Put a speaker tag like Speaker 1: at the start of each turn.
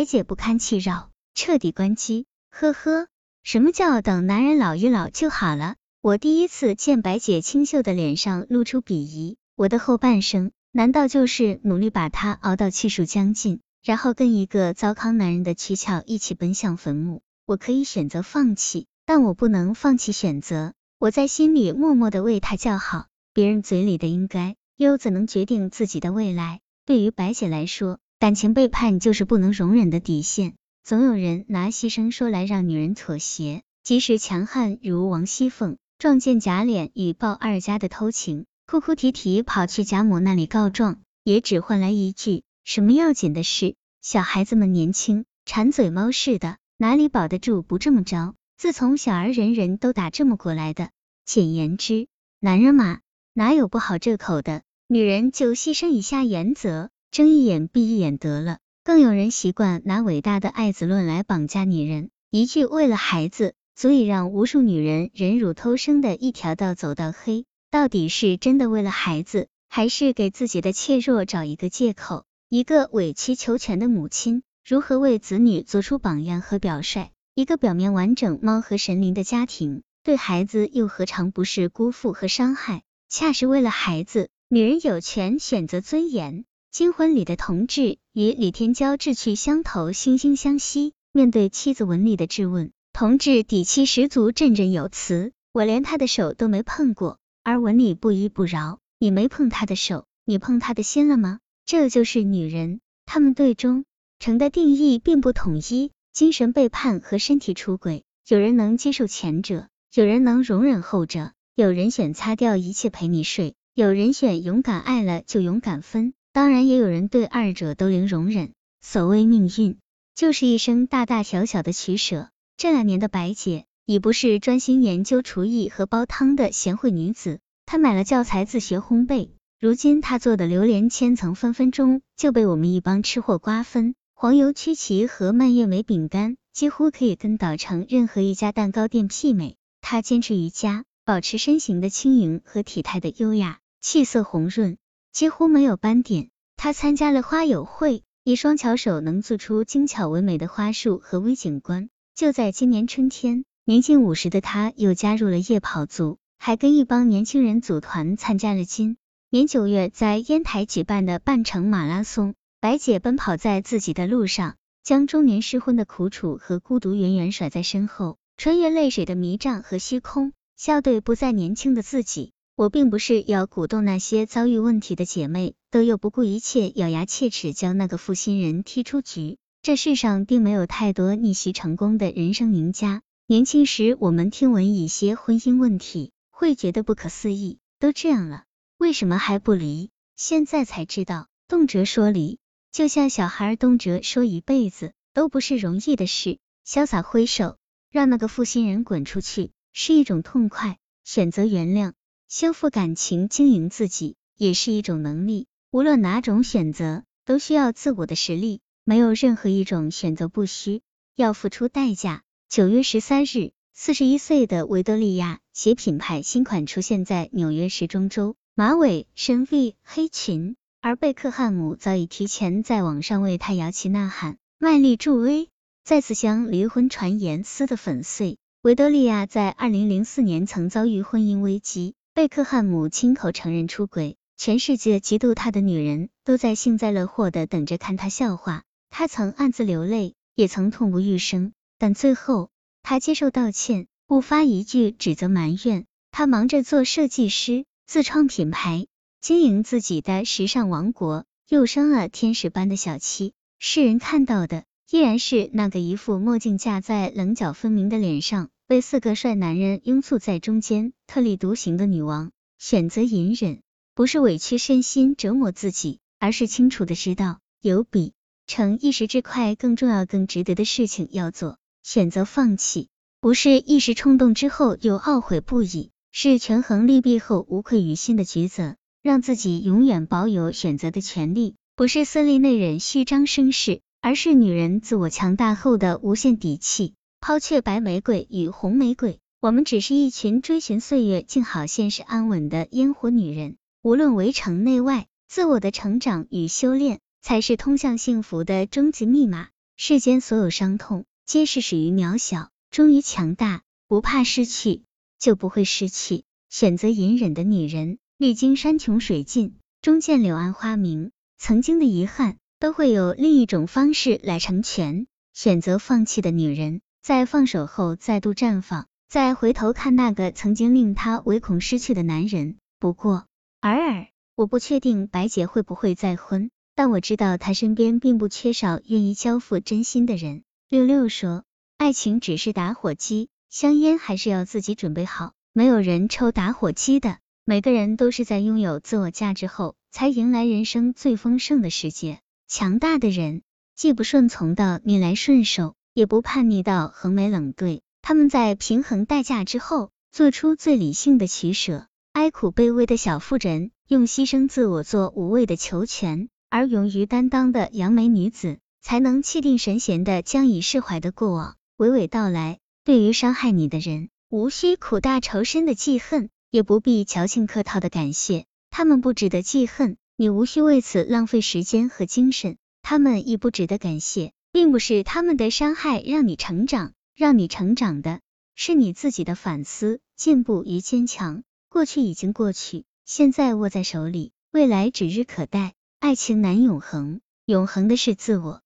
Speaker 1: 白姐不堪其扰，彻底关机。呵呵，什么叫等男人老一老就好了？我第一次见白姐清秀的脸上露出鄙夷，我的后半生难道就是努力把她熬到气数将尽，然后跟一个糟糠男人的躯壳一起奔向坟墓？我可以选择放弃，但我不能放弃选择。我在心里默默的为他叫好。别人嘴里的应该，又怎能决定自己的未来？对于白姐来说，感情背叛就是不能容忍的底线。总有人拿牺牲说来让女人妥协，即使强悍如王熙凤。撞见贾琏与鲍二家的偷情，哭哭啼啼跑去贾母那里告状，也只换来一句：什么要紧的事？小孩子们年轻，馋嘴猫似的，哪里保得住不这么着？自从小儿人人都打这么过来的。简言之，男人嘛，哪有不好这口的？女人就牺牲一下原则，睁一眼闭一眼得了。更有人习惯拿伟大的爱子论来绑架女人，一句为了孩子。足以让无数女人忍辱偷生的一条道走到黑，到底是真的为了孩子，还是给自己的怯弱找一个借口？一个委曲求全的母亲，如何为子女做出榜样和表率？一个表面完整、貌合神离的家庭，对孩子又何尝不是辜负和伤害？恰是为了孩子，女人有权选择尊严。金婚里的同志与李天骄志趣相投，惺惺相惜。面对妻子文丽的质问。同志底气十足，振振有词。我连他的手都没碰过，而文理不依不饶。你没碰他的手，你碰他的心了吗？这就是女人，他们对忠诚的定义并不统一。精神背叛和身体出轨，有人能接受前者，有人能容忍后者。有人选擦掉一切陪你睡，有人选勇敢爱了就勇敢分。当然，也有人对二者都零容忍。所谓命运，就是一生大大小小的取舍。这两年的白姐已不是专心研究厨艺和煲汤的贤惠女子，她买了教材自学烘焙。如今她做的榴莲千层分分钟就被我们一帮吃货瓜分，黄油曲奇和蔓越莓饼干几乎可以跟岛城任何一家蛋糕店媲美。她坚持瑜伽，保持身形的轻盈和体态的优雅，气色红润，几乎没有斑点。她参加了花友会，一双巧手能做出精巧唯美的花束和微景观。就在今年春天，年近五十的他又加入了夜跑族，还跟一帮年轻人组团参加了今年九月在烟台举办的半程马拉松。白姐奔跑在自己的路上，将中年失婚的苦楚和孤独远远甩在身后，穿越泪水的迷障和虚空，笑对不再年轻的自己。我并不是要鼓动那些遭遇问题的姐妹，都又不顾一切咬牙切齿将那个负心人踢出局。这世上并没有太多逆袭成功的人生赢家。年轻时，我们听闻一些婚姻问题，会觉得不可思议，都这样了，为什么还不离？现在才知道，动辄说离，就像小孩动辄说一辈子，都不是容易的事。潇洒挥手，让那个负心人滚出去，是一种痛快；选择原谅，修复感情，经营自己，也是一种能力。无论哪种选择，都需要自我的实力。没有任何一种选择不需要付出代价。九月十三日，四十一岁的维多利亚携品牌新款出现在纽约时装周，马尾、深 V 黑裙，而贝克汉姆早已提前在网上为她摇旗呐喊，卖力助威，再次将离婚传言撕得粉碎。维多利亚在二零零四年曾遭遇婚姻危机，贝克汉姆亲口承认出轨，全世界嫉妒他的女人都在幸灾乐祸的等着看他笑话。他曾暗自流泪，也曾痛不欲生，但最后他接受道歉，不发一句指责埋怨。他忙着做设计师，自创品牌，经营自己的时尚王国，又生了天使般的小七。世人看到的依然是那个一副墨镜架在棱角分明的脸上，被四个帅男人拥簇在中间，特立独行的女王。选择隐忍，不是委屈身心折磨自己，而是清楚的知道有比。成一时之快，更重要、更值得的事情要做。选择放弃，不是一时冲动之后又懊悔不已，是权衡利弊后无愧于心的抉择，让自己永远保有选择的权利。不是色厉内荏、虚张声势，而是女人自我强大后的无限底气。抛却白玫瑰与红玫瑰，我们只是一群追寻岁月静好、现实安稳的烟火女人。无论围城内外，自我的成长与修炼。才是通向幸福的终极密码。世间所有伤痛，皆是始于渺小，终于强大。不怕失去，就不会失去。选择隐忍的女人，历经山穷水尽，终见柳暗花明。曾经的遗憾，都会有另一种方式来成全。选择放弃的女人，在放手后再度绽放。再回头看那个曾经令她唯恐失去的男人，不过尔尔。我不确定白姐会不会再婚，但我知道她身边并不缺少愿意交付真心的人。六六说，爱情只是打火机。香烟还是要自己准备好，没有人抽打火机的。每个人都是在拥有自我价值后，才迎来人生最丰盛的世界。强大的人，既不顺从的逆来顺受，也不叛逆到横眉冷对。他们在平衡代价之后，做出最理性的取舍。哀苦卑微的小妇人，用牺牲自我做无谓的求全；而勇于担当的杨梅女子，才能气定神闲的将已释怀的过往娓娓道来。对于伤害你的人，无需苦大仇深的记恨，也不必矫情客套的感谢。他们不值得记恨，你无需为此浪费时间和精神。他们亦不值得感谢，并不是他们的伤害让你成长，让你成长的是你自己的反思、进步与坚强。过去已经过去，现在握在手里，未来指日可待。爱情难永恒，永恒的是自我。